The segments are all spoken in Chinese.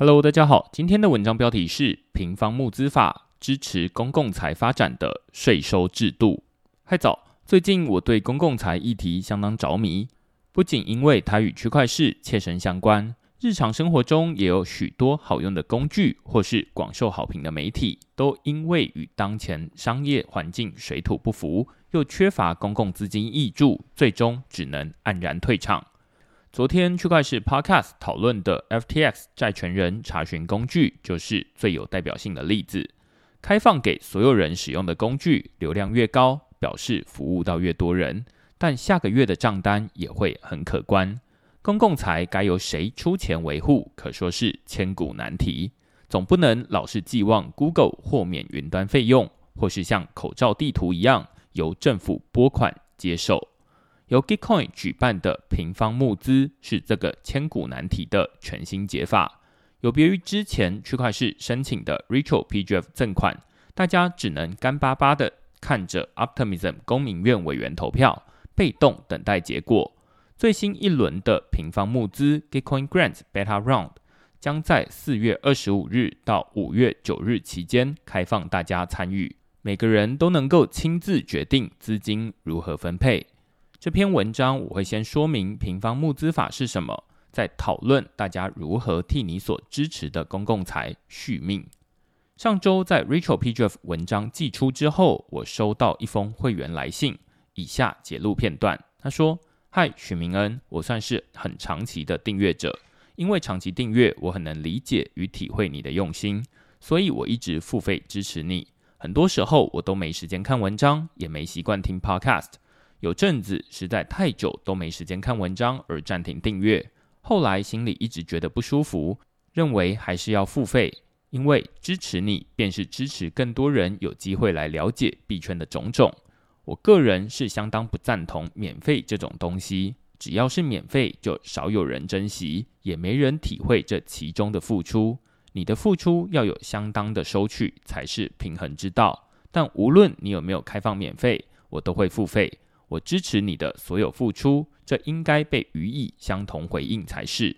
Hello，大家好，今天的文章标题是“平方募资法支持公共财发展的税收制度”。嗨早，最近我对公共财议题相当着迷，不仅因为它与区块市切身相关，日常生活中也有许多好用的工具，或是广受好评的媒体，都因为与当前商业环境水土不服，又缺乏公共资金挹注，最终只能黯然退场。昨天区块市 Podcast 讨论的 FTX 债权人查询工具，就是最有代表性的例子。开放给所有人使用的工具，流量越高，表示服务到越多人，但下个月的账单也会很可观。公共财该由谁出钱维护，可说是千古难题。总不能老是寄望 Google 豁免云端费用，或是像口罩地图一样由政府拨款接受。由 Gitcoin 举办的平方募资是这个千古难题的全新解法。有别于之前区块市申请的 Ritual PGF 赠款，大家只能干巴巴的看着 Optimism 公民院委员投票，被动等待结果。最新一轮的平方募资 Gitcoin Grants Beta Round 将在四月二十五日到五月九日期间开放大家参与，每个人都能够亲自决定资金如何分配。这篇文章我会先说明平方募资法是什么，再讨论大家如何替你所支持的公共财续命。上周在 Rachel P. Jeff 文章寄出之后，我收到一封会员来信，以下节录片段。他说：“嗨，许明恩，我算是很长期的订阅者，因为长期订阅，我很能理解与体会你的用心，所以我一直付费支持你。很多时候我都没时间看文章，也没习惯听 Podcast。”有阵子实在太久都没时间看文章而暂停订阅，后来心里一直觉得不舒服，认为还是要付费，因为支持你便是支持更多人有机会来了解币圈的种种。我个人是相当不赞同免费这种东西，只要是免费就少有人珍惜，也没人体会这其中的付出。你的付出要有相当的收取才是平衡之道。但无论你有没有开放免费，我都会付费。我支持你的所有付出，这应该被予以相同回应才是。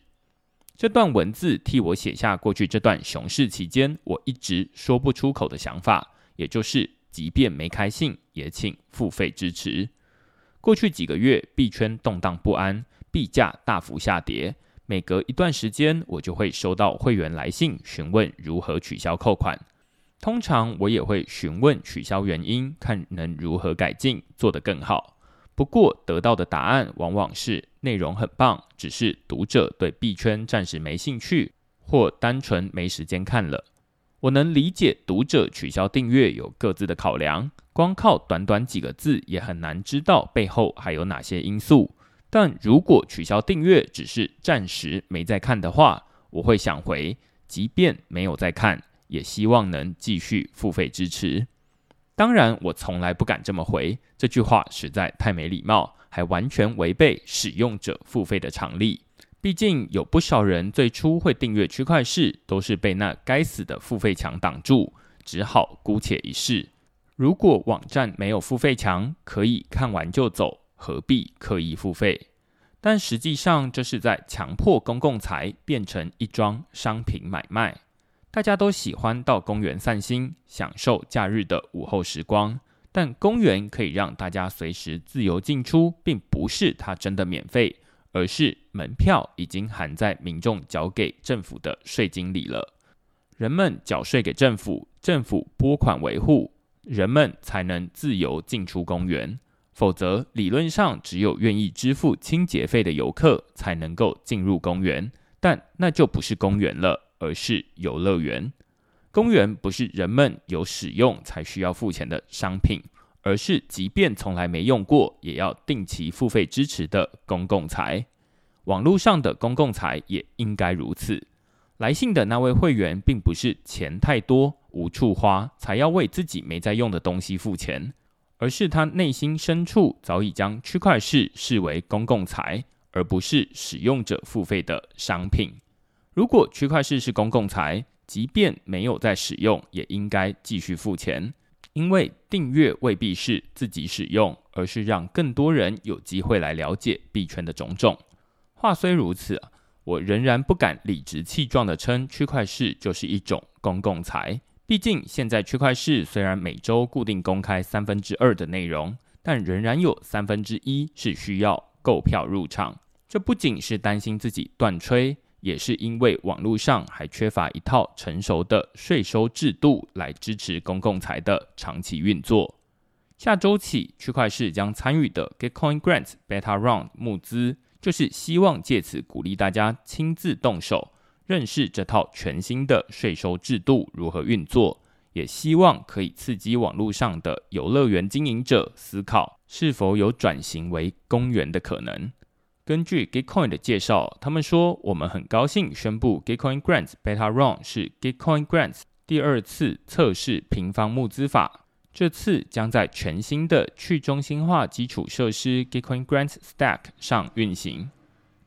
这段文字替我写下过去这段熊市期间我一直说不出口的想法，也就是即便没开信，也请付费支持。过去几个月币圈动荡不安，币价大幅下跌，每隔一段时间我就会收到会员来信询问如何取消扣款。通常我也会询问取消原因，看能如何改进，做得更好。不过得到的答案往往是内容很棒，只是读者对币圈暂时没兴趣，或单纯没时间看了。我能理解读者取消订阅有各自的考量，光靠短短几个字也很难知道背后还有哪些因素。但如果取消订阅只是暂时没在看的话，我会想回，即便没有在看，也希望能继续付费支持。当然，我从来不敢这么回。这句话实在太没礼貌，还完全违背使用者付费的常理。毕竟有不少人最初会订阅区块市，都是被那该死的付费墙挡住，只好姑且一试。如果网站没有付费墙，可以看完就走，何必刻意付费？但实际上，这是在强迫公共财变成一桩商品买卖。大家都喜欢到公园散心，享受假日的午后时光。但公园可以让大家随时自由进出，并不是它真的免费，而是门票已经含在民众缴给政府的税金里了。人们缴税给政府，政府拨款维护，人们才能自由进出公园。否则，理论上只有愿意支付清洁费的游客才能够进入公园，但那就不是公园了。而是游乐园，公园不是人们有使用才需要付钱的商品，而是即便从来没用过，也要定期付费支持的公共财。网络上的公共财也应该如此。来信的那位会员，并不是钱太多无处花，才要为自己没在用的东西付钱，而是他内心深处早已将区块市视为公共财，而不是使用者付费的商品。如果区块市是公共财，即便没有在使用，也应该继续付钱，因为订阅未必是自己使用，而是让更多人有机会来了解币圈的种种。话虽如此，我仍然不敢理直气壮地称区块市就是一种公共财。毕竟，现在区块市虽然每周固定公开三分之二的内容，但仍然有三分之一是需要购票入场。这不仅是担心自己断吹，也是因为网络上还缺乏一套成熟的税收制度来支持公共财的长期运作。下周起，区块市将参与的 Gitcoin Grants Beta Round 募资，就是希望借此鼓励大家亲自动手。认识这套全新的税收制度如何运作，也希望可以刺激网络上的游乐园经营者思考是否有转型为公园的可能。根据 Gitcoin 的介绍，他们说：“我们很高兴宣布 Gitcoin Grants Beta Round 是 Gitcoin Grants 第二次测试平方募资法，这次将在全新的去中心化基础设施 Gitcoin Grants Stack 上运行。”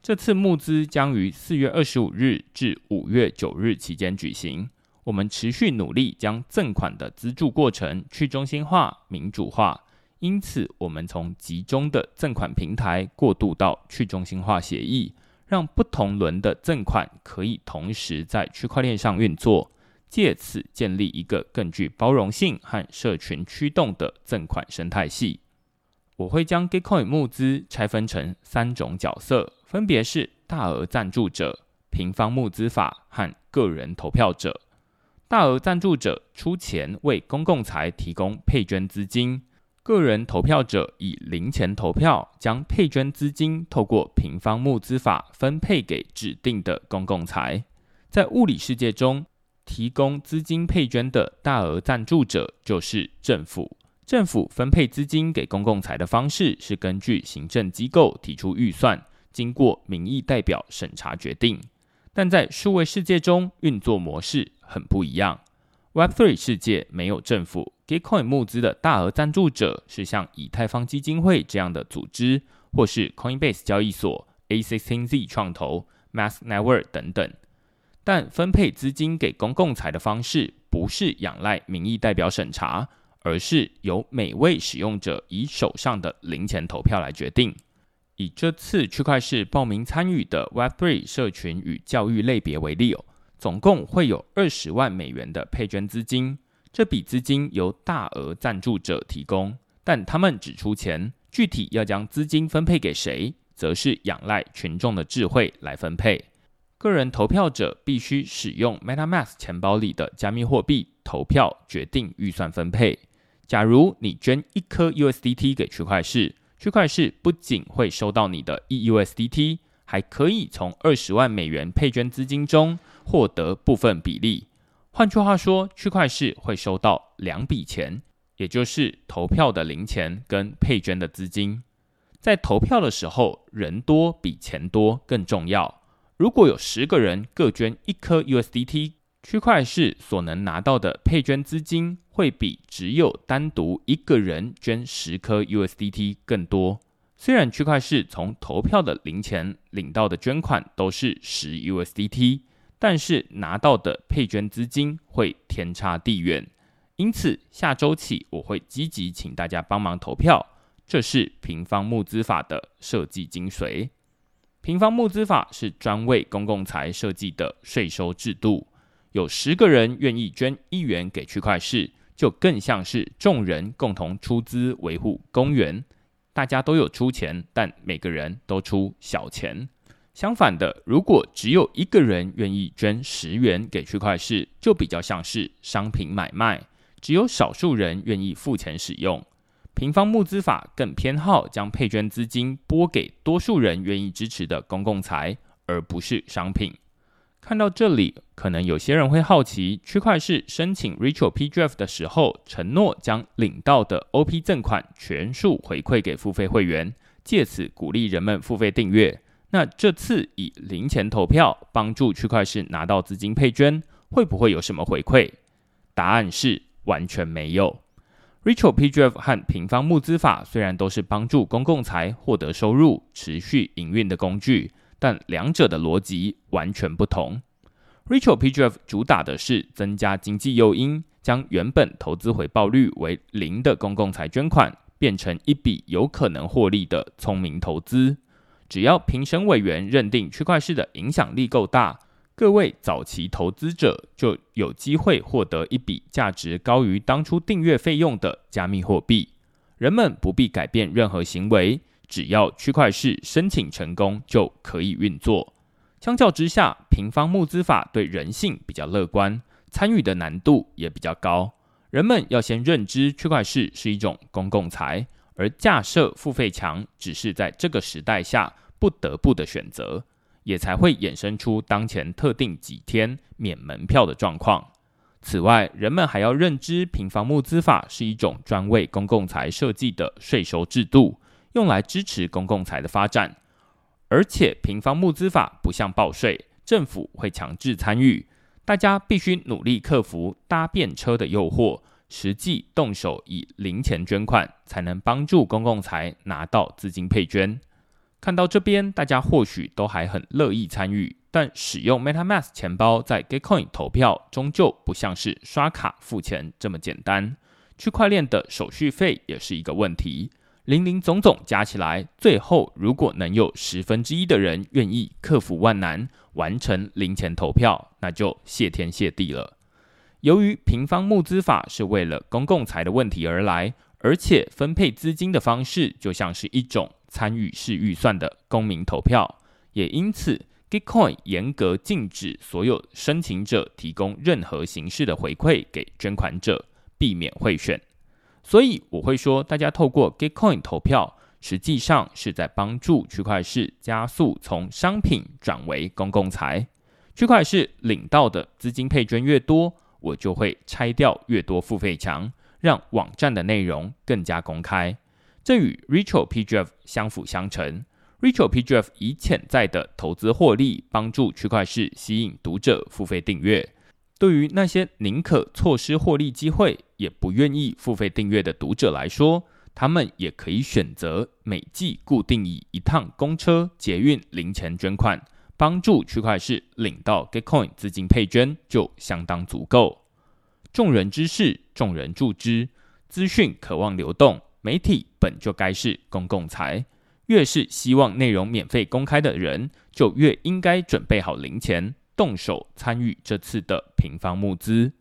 这次募资将于四月二十五日至五月九日期间举行。我们持续努力将赠款的资助过程去中心化、民主化，因此我们从集中的赠款平台过渡到去中心化协议，让不同轮的赠款可以同时在区块链上运作，借此建立一个更具包容性和社群驱动的赠款生态系。我会将 Gitcoin 募资拆分成三种角色。分别是大额赞助者、平方募资法和个人投票者。大额赞助者出钱为公共财提供配捐资金，个人投票者以零钱投票将配捐资金透过平方募资法分配给指定的公共财。在物理世界中，提供资金配捐的大额赞助者就是政府。政府分配资金给公共财的方式是根据行政机构提出预算。经过民意代表审查决定，但在数位世界中运作模式很不一样。Web3 世界没有政府，Gitcoin 募资的大额赞助者是像以太坊基金会这样的组织，或是 Coinbase 交易所、A16Z 创投、Mass Network 等等。但分配资金给公共财的方式不是仰赖民意代表审查，而是由每位使用者以手上的零钱投票来决定。以这次区块市报名参与的 Web3 社群与教育类别为例哦，总共会有二十万美元的配捐资金。这笔资金由大额赞助者提供，但他们只出钱，具体要将资金分配给谁，则是仰赖群众的智慧来分配。个人投票者必须使用 MetaMask 钱包里的加密货币投票，决定预算分配。假如你捐一颗 USDT 给区块市。区块市不仅会收到你的 EUSDT，还可以从二十万美元配捐资金中获得部分比例。换句话说，区块市会收到两笔钱，也就是投票的零钱跟配捐的资金。在投票的时候，人多比钱多更重要。如果有十个人各捐一颗 USDT。区块市所能拿到的配捐资金会比只有单独一个人捐十颗 USDT 更多。虽然区块市从投票的零钱领到的捐款都是十 USDT，但是拿到的配捐资金会天差地远。因此，下周起我会积极请大家帮忙投票，这是平方募资法的设计精髓。平方募资法是专为公共财设计的税收制度。有十个人愿意捐一元给区块市，就更像是众人共同出资维护公园。大家都有出钱，但每个人都出小钱。相反的，如果只有一个人愿意捐十元给区块市，就比较像是商品买卖，只有少数人愿意付钱使用。平方募资法更偏好将配捐资金拨给多数人愿意支持的公共财，而不是商品。看到这里，可能有些人会好奇，区块市申请 Ritual P Draft 的时候，承诺将领到的 OP 赠款全数回馈给付费会员，借此鼓励人们付费订阅。那这次以零钱投票帮助区块市拿到资金配捐，会不会有什么回馈？答案是完全没有。Ritual P Draft 和平方募资法虽然都是帮助公共财获得收入、持续营运的工具。但两者的逻辑完全不同。Ritual PGF 主打的是增加经济诱因，将原本投资回报率为零的公共财捐款变成一笔有可能获利的聪明投资。只要评审委员认定区块市的影响力够大，各位早期投资者就有机会获得一笔价值高于当初订阅费用的加密货币。人们不必改变任何行为，只要区块市申请成功就可以运作。相较之下，平方募资法对人性比较乐观，参与的难度也比较高。人们要先认知区块市是一种公共财，而架设付费墙只是在这个时代下不得不的选择，也才会衍生出当前特定几天免门票的状况。此外，人们还要认知平方募资法是一种专为公共财设计的税收制度，用来支持公共财的发展。而且，平方募资法不像报税，政府会强制参与，大家必须努力克服搭便车的诱惑，实际动手以零钱捐款，才能帮助公共财拿到资金配捐。看到这边，大家或许都还很乐意参与。但使用 MetaMask 钱包在 Gitcoin 投票，终究不像是刷卡付钱这么简单。区块链的手续费也是一个问题，零零总总加起来，最后如果能有十分之一的人愿意克服万难，完成零钱投票，那就谢天谢地了。由于平方募资法是为了公共财的问题而来，而且分配资金的方式就像是一种参与式预算的公民投票，也因此。Bitcoin 严格禁止所有申请者提供任何形式的回馈给捐款者，避免贿选。所以我会说，大家透过 Bitcoin 投票，实际上是在帮助区块市加速从商品转为公共财。区块市领到的资金配捐越多，我就会拆掉越多付费墙，让网站的内容更加公开。这与 Ritual PGF 相辅相成。Rachel PGF 以潜在的投资获利帮助区块市吸引读者付费订阅。对于那些宁可错失获利机会，也不愿意付费订阅的读者来说，他们也可以选择每季固定以一趟公车、捷运零钱捐款，帮助区块市领到 Gitcoin 资金配捐，就相当足够。众人之事，众人助之。资讯渴望流动，媒体本就该是公共财。越是希望内容免费公开的人，就越应该准备好零钱，动手参与这次的平方募资。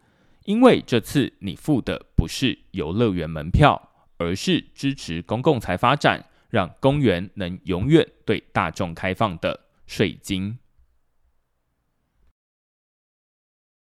因为这次你付的不是游乐园门票，而是支持公共财发展，让公园能永远对大众开放的水晶。